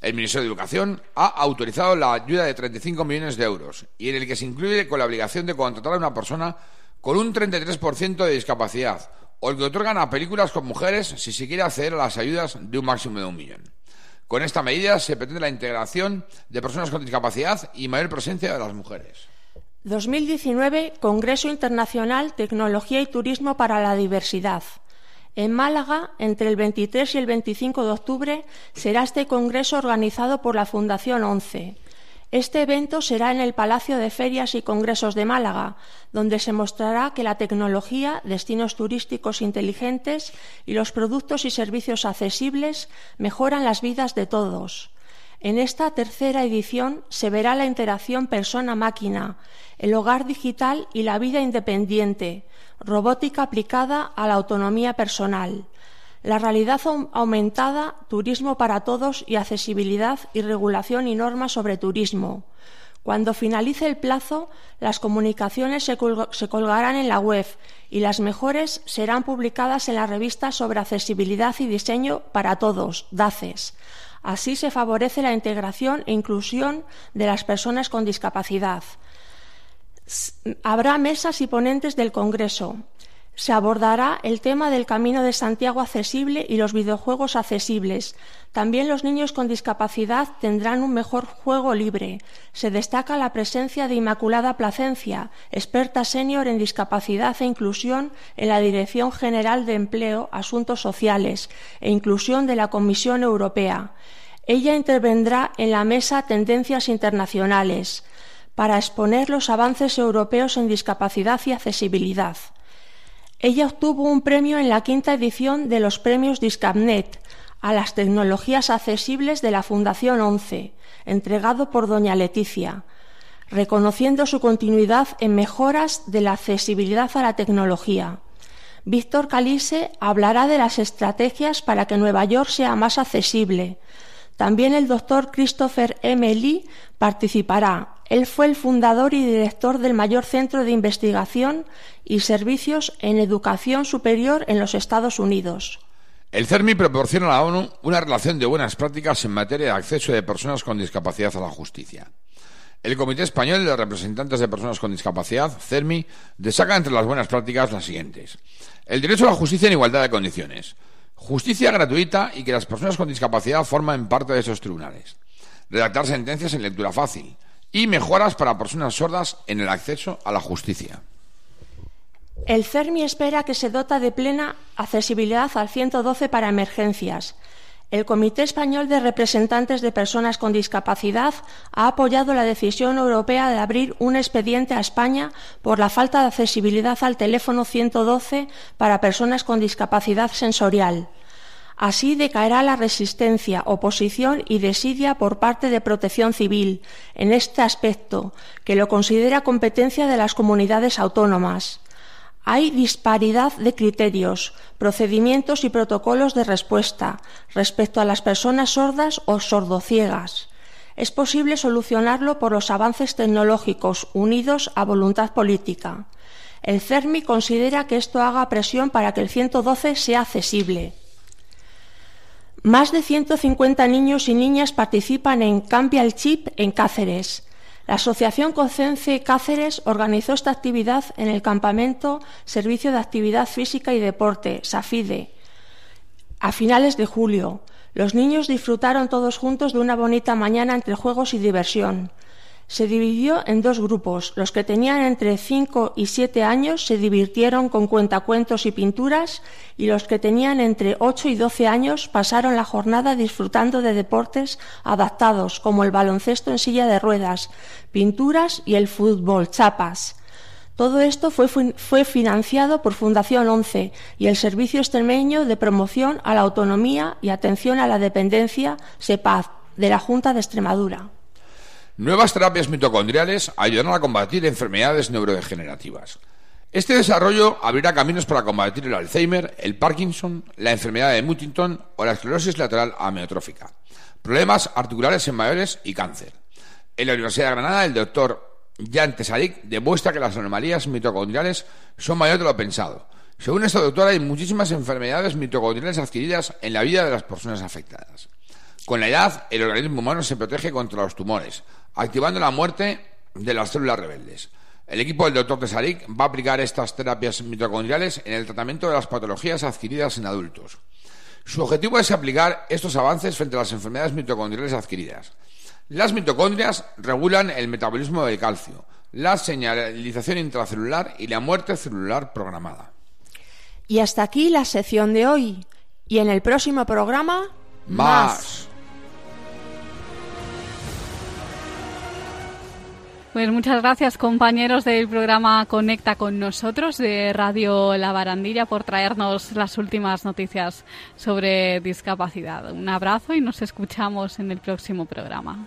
El Ministerio de Educación ha autorizado la ayuda de 35 millones de euros y en el que se incluye con la obligación de contratar a una persona con un 33% de discapacidad o el que otorgan a películas con mujeres si se quiere acceder a las ayudas de un máximo de un millón. Con esta medida se pretende la integración de personas con discapacidad y mayor presencia de las mujeres. 2019 Congreso Internacional Tecnología y Turismo para la Diversidad. En Málaga, entre el 23 y el 25 de octubre, será este congreso organizado por la Fundación ONCE. Este evento será en el Palacio de Ferias y Congresos de Málaga, donde se mostrará que la tecnología, destinos turísticos inteligentes y los productos y servicios accesibles mejoran las vidas de todos. En esta tercera edición se verá la interacción persona-máquina, el hogar digital y la vida independiente, robótica aplicada a la autonomía personal la realidad aumentada, turismo para todos y accesibilidad y regulación y normas sobre turismo. Cuando finalice el plazo, las comunicaciones se, colgarán en la web y las mejores serán publicadas en la revista sobre accesibilidad y diseño para todos, DACES. Así se favorece la integración e inclusión de las personas con discapacidad. Habrá mesas y ponentes del Congreso se abordará el tema del Camino de Santiago accesible y los videojuegos accesibles. También los niños con discapacidad tendrán un mejor juego libre. Se destaca la presencia de Inmaculada Placencia, experta senior en discapacidad e inclusión en la Dirección General de Empleo, Asuntos Sociales e Inclusión de la Comisión Europea. Ella intervendrá en la mesa Tendencias Internacionales para exponer los avances europeos en discapacidad y accesibilidad. Ella obtuvo un premio en la quinta edición de los premios Discapnet, a las tecnologías accesibles de la Fundación 11, entregado por doña Leticia, reconociendo su continuidad en mejoras de la accesibilidad a la tecnología. Víctor Calise hablará de las estrategias para que Nueva York sea más accesible. También el doctor Christopher M. Lee participará. Él fue el fundador y director del mayor centro de investigación y servicios en educación superior en los Estados Unidos. El CERMI proporciona a la ONU una relación de buenas prácticas en materia de acceso de personas con discapacidad a la justicia. El Comité Español de Representantes de Personas con Discapacidad, CERMI, destaca entre las buenas prácticas las siguientes. El derecho a la justicia en igualdad de condiciones. Justicia gratuita y que las personas con discapacidad formen parte de esos tribunales. Redactar sentencias en lectura fácil. Y mejoras para personas sordas en el acceso a la justicia. El CERMI espera que se dota de plena accesibilidad al 112 para emergencias el Comité Español de Representantes de Personas con Discapacidad ha apoyado la decisión europea de abrir un expediente a España por la falta de accesibilidad al teléfono 112 para personas con discapacidad sensorial. Así decaerá la resistencia, oposición y desidia por parte de Protección Civil en este aspecto, que lo considera competencia de las comunidades autónomas. Hay disparidad de criterios, procedimientos y protocolos de respuesta respecto a las personas sordas o sordociegas. Es posible solucionarlo por los avances tecnológicos unidos a voluntad política. El CERMI considera que esto haga presión para que el 112 sea accesible. Más de 150 niños y niñas participan en Cambia el Chip en Cáceres. La Asociación Concense Cáceres organizó esta actividad en el campamento Servicio de Actividad Física y Deporte, SAFIDE, a finales de julio. Los niños disfrutaron todos juntos de una bonita mañana entre juegos y diversión. Se dividió en dos grupos. Los que tenían entre 5 y 7 años se divirtieron con cuentacuentos y pinturas y los que tenían entre 8 y 12 años pasaron la jornada disfrutando de deportes adaptados como el baloncesto en silla de ruedas, pinturas y el fútbol chapas. Todo esto fue, fue, financiado por Fundación 11 y el Servicio Extremeño de Promoción a la Autonomía y Atención a la Dependencia, SEPAD, de la Junta de Extremadura. Nuevas terapias mitocondriales ayudarán a combatir enfermedades neurodegenerativas. Este desarrollo abrirá caminos para combatir el Alzheimer, el Parkinson, la enfermedad de Huntington o la esclerosis lateral amiotrófica, problemas articulares en mayores y cáncer. En la Universidad de Granada, el doctor Jan Tesarik demuestra que las anomalías mitocondriales son mayores de lo pensado. Según esta doctora, hay muchísimas enfermedades mitocondriales adquiridas en la vida de las personas afectadas. Con la edad, el organismo humano se protege contra los tumores, activando la muerte de las células rebeldes. El equipo del doctor Tesarik va a aplicar estas terapias mitocondriales en el tratamiento de las patologías adquiridas en adultos. Su objetivo es aplicar estos avances frente a las enfermedades mitocondriales adquiridas. Las mitocondrias regulan el metabolismo del calcio, la señalización intracelular y la muerte celular programada. Y hasta aquí la sección de hoy. Y en el próximo programa, más. Pues muchas gracias compañeros del programa Conecta con nosotros de Radio La Barandilla por traernos las últimas noticias sobre discapacidad. Un abrazo y nos escuchamos en el próximo programa.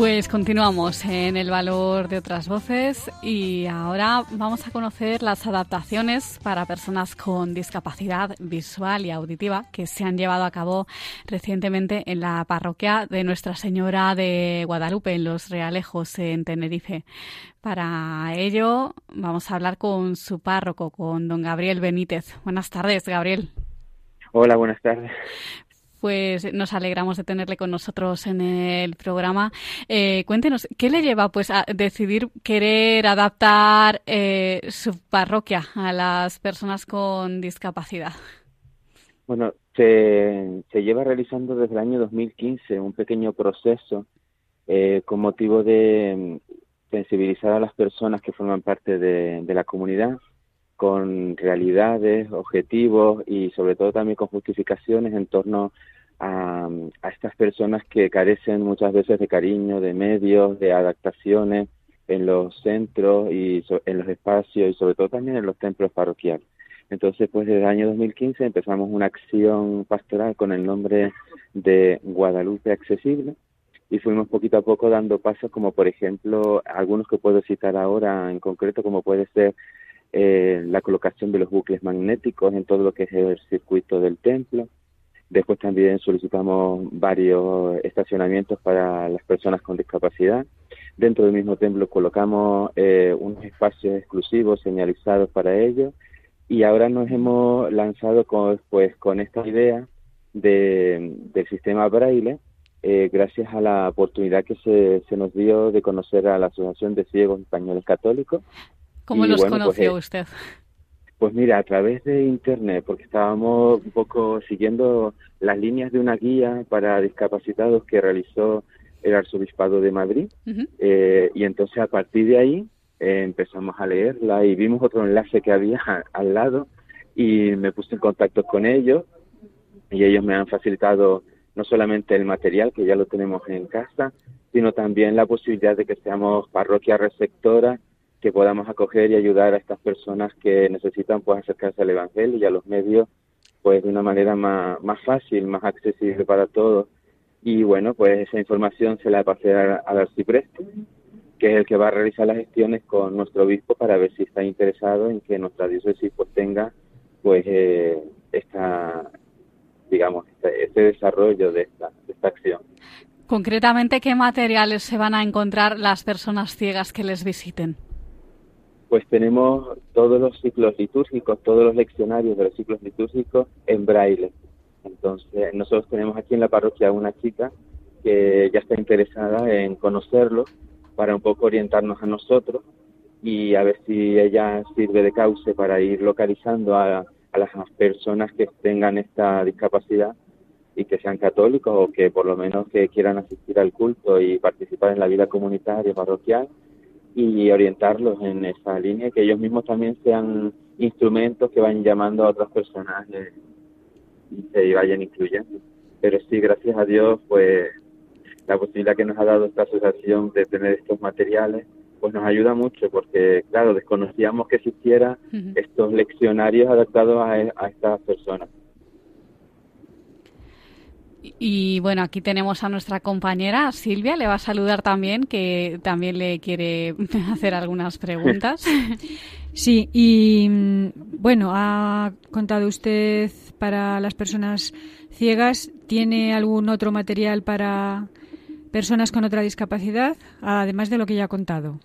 Pues continuamos en el valor de otras voces y ahora vamos a conocer las adaptaciones para personas con discapacidad visual y auditiva que se han llevado a cabo recientemente en la parroquia de Nuestra Señora de Guadalupe, en Los Realejos, en Tenerife. Para ello vamos a hablar con su párroco, con don Gabriel Benítez. Buenas tardes, Gabriel. Hola, buenas tardes pues nos alegramos de tenerle con nosotros en el programa. Eh, cuéntenos, ¿qué le lleva pues a decidir querer adaptar eh, su parroquia a las personas con discapacidad? Bueno, se, lleva realizando desde el año 2015 un pequeño proceso eh, con motivo de mm, sensibilizar a las personas que forman parte de, de la comunidad con realidades, objetivos y sobre todo también con justificaciones en torno a, estas personas que carecen muchas veces de cariño, de medios, de adaptaciones en los centros y en los espacios y sobre todo también en los templos parroquiales. Entonces, pues desde el año 2015 empezamos una acción pastoral con el nombre de Guadalupe Accesible y fuimos poquito a poco dando pasos como por ejemplo algunos que puedo citar ahora en concreto como puede ser eh, la colocación de los bucles magnéticos en todo lo que es el circuito del templo, Después también solicitamos varios estacionamientos para las personas con discapacidad. Dentro del mismo templo colocamos eh, unos espacios exclusivos señalizados para ellos y ahora nos hemos lanzado con, pues, con esta idea de, del sistema braille eh, gracias a la oportunidad que se, se, nos dio de conocer a la Asociación de Ciegos Españoles Católicos. ¿Cómo los conoció pues, usted? Pues mira, a través de internet, porque estábamos un poco siguiendo las líneas de una guía para discapacitados que realizó el Arzobispado de Madrid. Eh, y entonces a partir de ahí eh, empezamos a leerla y vimos otro enlace que había [LAUGHS] al lado y me puse en contacto con ellos y ellos me han facilitado no solamente el material que ya lo tenemos en casa, sino también la posibilidad de que seamos parroquia receptora que podamos acoger y ayudar a estas personas que necesitan pues acercarse al Evangelio y a los medios pues de una manera más, más fácil, más accesible para todos. Y bueno, pues esa información se la pasé al arcipreste, que es el que va a realizar las gestiones con nuestro obispo para ver si está interesado en que nuestra diócesis pues tenga pues eh, esta digamos este, este desarrollo de esta, de esta acción. Concretamente, ¿qué materiales se van a encontrar las personas ciegas que les visiten? Pues tenemos todos los ciclos litúrgicos, todos los leccionarios de los ciclos litúrgicos en braille. Entonces, nosotros tenemos aquí en la parroquia una chica que ya está interesada en conocerlo para un poco orientarnos a nosotros y a ver si ella sirve de cauce para ir localizando a, a las personas que tengan esta discapacidad y que sean católicos o que por lo menos que quieran asistir al culto y participar en la vida comunitaria parroquial y orientarlos en esa línea, que ellos mismos también sean instrumentos que vayan llamando a otras personas y se vayan incluyendo. Pero sí, gracias a Dios, pues la posibilidad que nos ha dado esta asociación de tener estos materiales, pues nos ayuda mucho, porque claro, desconocíamos que existieran estos leccionarios adaptados a, a estas personas. Y bueno, aquí tenemos a nuestra compañera Silvia, le va a saludar también, que también le quiere [LAUGHS] hacer algunas preguntas. [LAUGHS] Sí, y mm, bueno, ha contado usted para las personas ciegas, ¿tiene algún otro material para personas con otra discapacidad, además de lo que ya ha contado?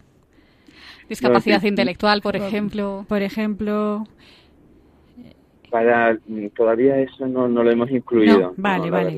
Discapacidad intelectual, por ejemplo. Por ejemplo, para todavía eso no, no lo hemos incluido. vale, vale.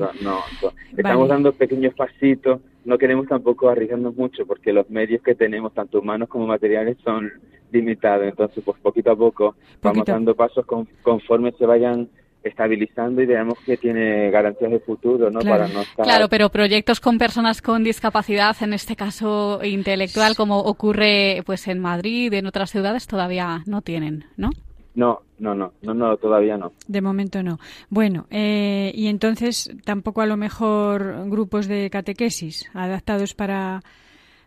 estamos dando pequeños pasitos. No queremos tampoco arriesgarnos mucho porque los medios que tenemos, tanto humanos como materiales, son limitados. Entonces, pues poquito a poco vamos dando pasos conforme se vayan estabilizando y veamos que tiene garantías de futuro, ¿no? Claro. Para no estar... claro, pero proyectos con personas con discapacidad, en este caso intelectual, como ocurre pues en Madrid, en otras ciudades, todavía no tienen, ¿no? No, no, no, no, no, todavía no. De momento no. Bueno, eh, y entonces tampoco a lo mejor grupos de catequesis adaptados para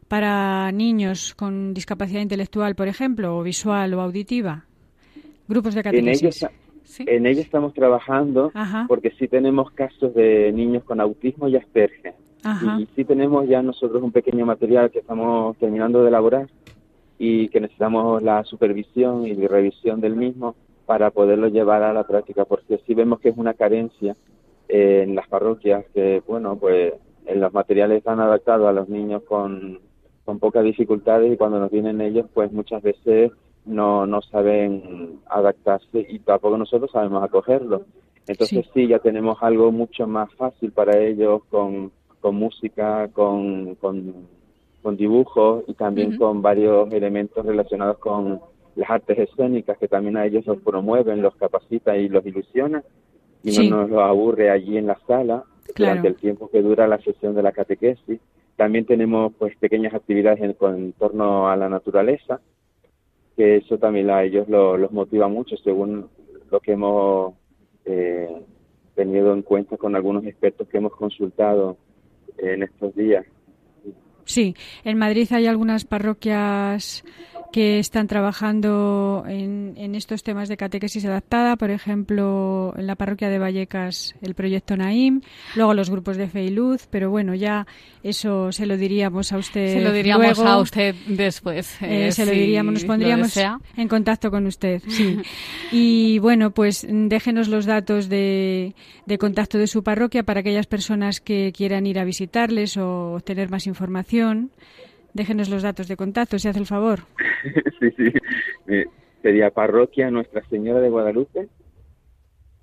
para niños con discapacidad intelectual, por ejemplo, o visual o auditiva. Grupos de catequesis. En ello, estamos trabajando porque sí tenemos casos de niños con autismo y Asperger. Y sí tenemos ya nosotros un pequeño material que estamos terminando de elaborar y que necesitamos la supervisión y revisión del mismo para poderlo llevar a la práctica, porque sí vemos que es una carencia en las parroquias que, bueno, pues en los materiales están adaptados a los niños con, con pocas dificultades y cuando nos vienen ellos, pues muchas veces no, no saben adaptarse y tampoco nosotros sabemos acogerlo. Entonces sí. ya tenemos algo mucho más fácil para ellos con, con música, con, con, dibujos y también con varios elementos relacionados con las artes escénicas que también a ellos los promueven, los capacita y los ilusiona y no nos lo aburre allí en la sala durante el tiempo que dura la sesión de la catequesis. También tenemos pues pequeñas actividades en, torno a la naturaleza, que eso también a ellos los motiva mucho según lo que hemos eh, tenido en cuenta con algunos expertos que hemos consultado en estos días. Sí, en Madrid hay algunas parroquias que están trabajando en, estos temas de catequesis adaptada, por ejemplo, en la parroquia de Vallecas el proyecto Naim, luego los grupos de Fe y Luz, pero bueno, ya eso se lo diríamos a usted. Se lo diríamos a usted después. Eh, eh, se lo diríamos, nos pondríamos en contacto con usted, [LAUGHS] sí. y bueno, pues déjenos los datos de, de contacto de su parroquia para aquellas personas que quieran ir a visitarles o obtener más información. Déjenos los datos de contacto, si hace el favor. [LAUGHS] sí, sí. Eh, sería Parroquia Nuestra Señora de Guadalupe.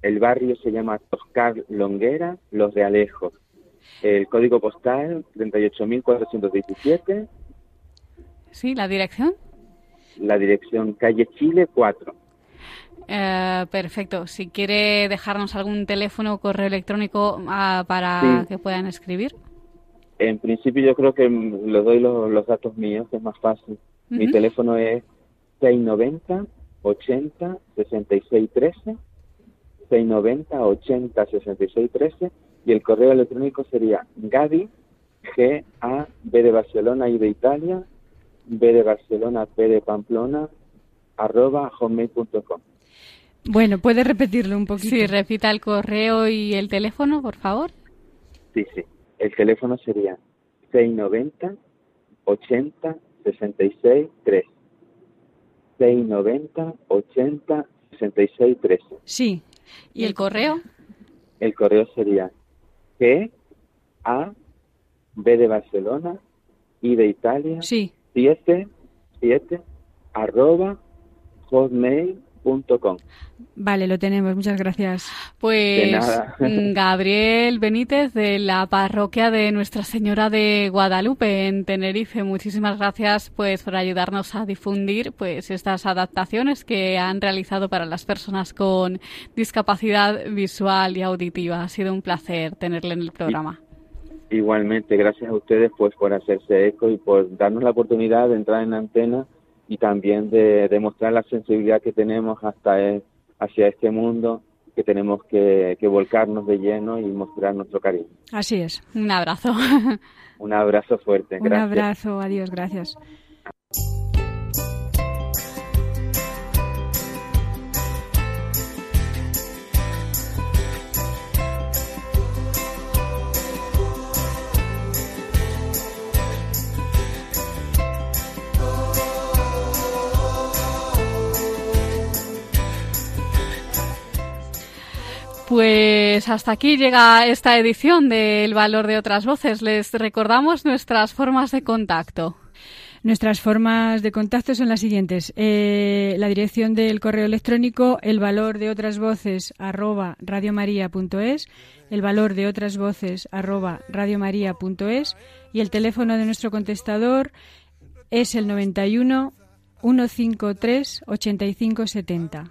El barrio se llama Toscar Longuera, Los de Alejo. El código postal 38.417. Sí, ¿la dirección? La dirección calle Chile 4. Eh, perfecto. Si quiere dejarnos algún teléfono o correo electrónico ah, para que puedan escribir. En principio yo creo que les doy los, datos míos, que es más fácil. Mi teléfono es 690 80 66 13 690 80 66 13 y el correo electrónico sería Gaby G A B de Barcelona y de Italia B de Barcelona P de Pamplona arroba hotmail.com Bueno, ¿puede repetirlo un poquito? Sí, repita el correo y el teléfono, por favor. Sí, sí. El teléfono sería 690 80 66 3. 690 80 66 3. Sí. ¿Y el correo? El correo sería G A B de Barcelona I de Italia sí. 7 7 arroba hotmail Vale, lo tenemos. Muchas gracias. Pues mm, Gabriel Benítez de la parroquia de Nuestra Señora de Guadalupe en Tenerife. Muchísimas gracias pues por ayudarnos a difundir pues estas adaptaciones que han realizado para las personas con discapacidad visual y auditiva. Ha sido un placer tenerle en el programa. Igualmente, gracias a ustedes pues por hacerse eco y por darnos la oportunidad de entrar en antena y también de demostrar la sensibilidad que tenemos hasta e, hacia este mundo que tenemos que, que, volcarnos de lleno y mostrar nuestro cariño. Así es. Un abrazo. [LAUGHS] Un abrazo fuerte. Un abrazo. Adiós. Gracias. Pues hasta aquí llega esta edición de El Valor de otras Voces. Les recordamos nuestras formas de contacto. Nuestras formas de contacto son las siguientes. Eh, la dirección del correo electrónico, el valor de otras voces arroba radiomaria.es, el valor de otras voces arroba radiomaria.es y el teléfono de nuestro contestador es el 91 153 8570.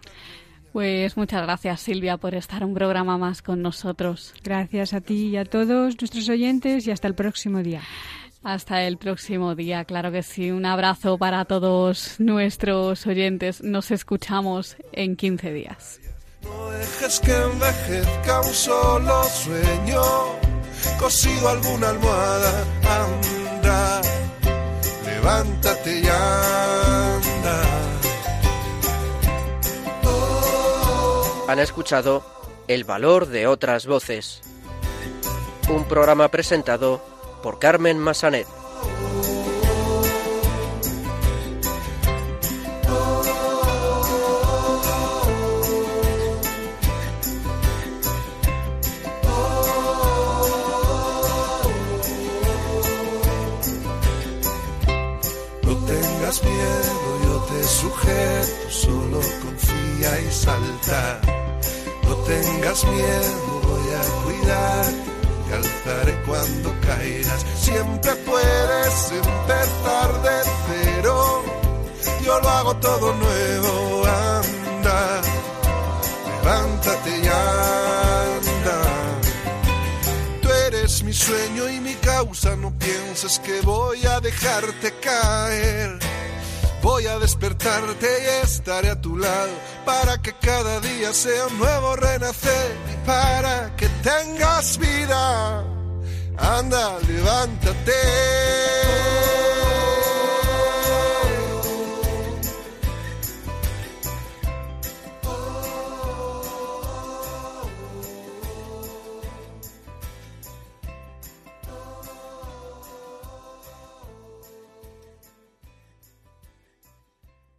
Pues muchas gracias Silvia por estar un programa más con nosotros. Gracias a ti y a todos nuestros oyentes y hasta el próximo día. Hasta el próximo día, claro que sí. Un abrazo para todos nuestros oyentes. Nos escuchamos en 15 días. No dejes que envejezca un solo sueño, cosido alguna almohada, anda, levántate y Han escuchado El valor de otras voces. Un programa presentado por Carmen Massanet. Miedo, yo te sujeto, solo confía y salta. Tengas miedo, voy a cuidar, te alzaré cuando caigas. Siempre puedes empezar de cero, yo lo hago todo nuevo, anda, levántate y anda. Tú eres mi sueño y mi causa, no pienses que voy a dejarte caer. Voy a despertarte y estaré a tu lado para que cada día sea un nuevo renacer y para que tengas vida. Anda, levántate.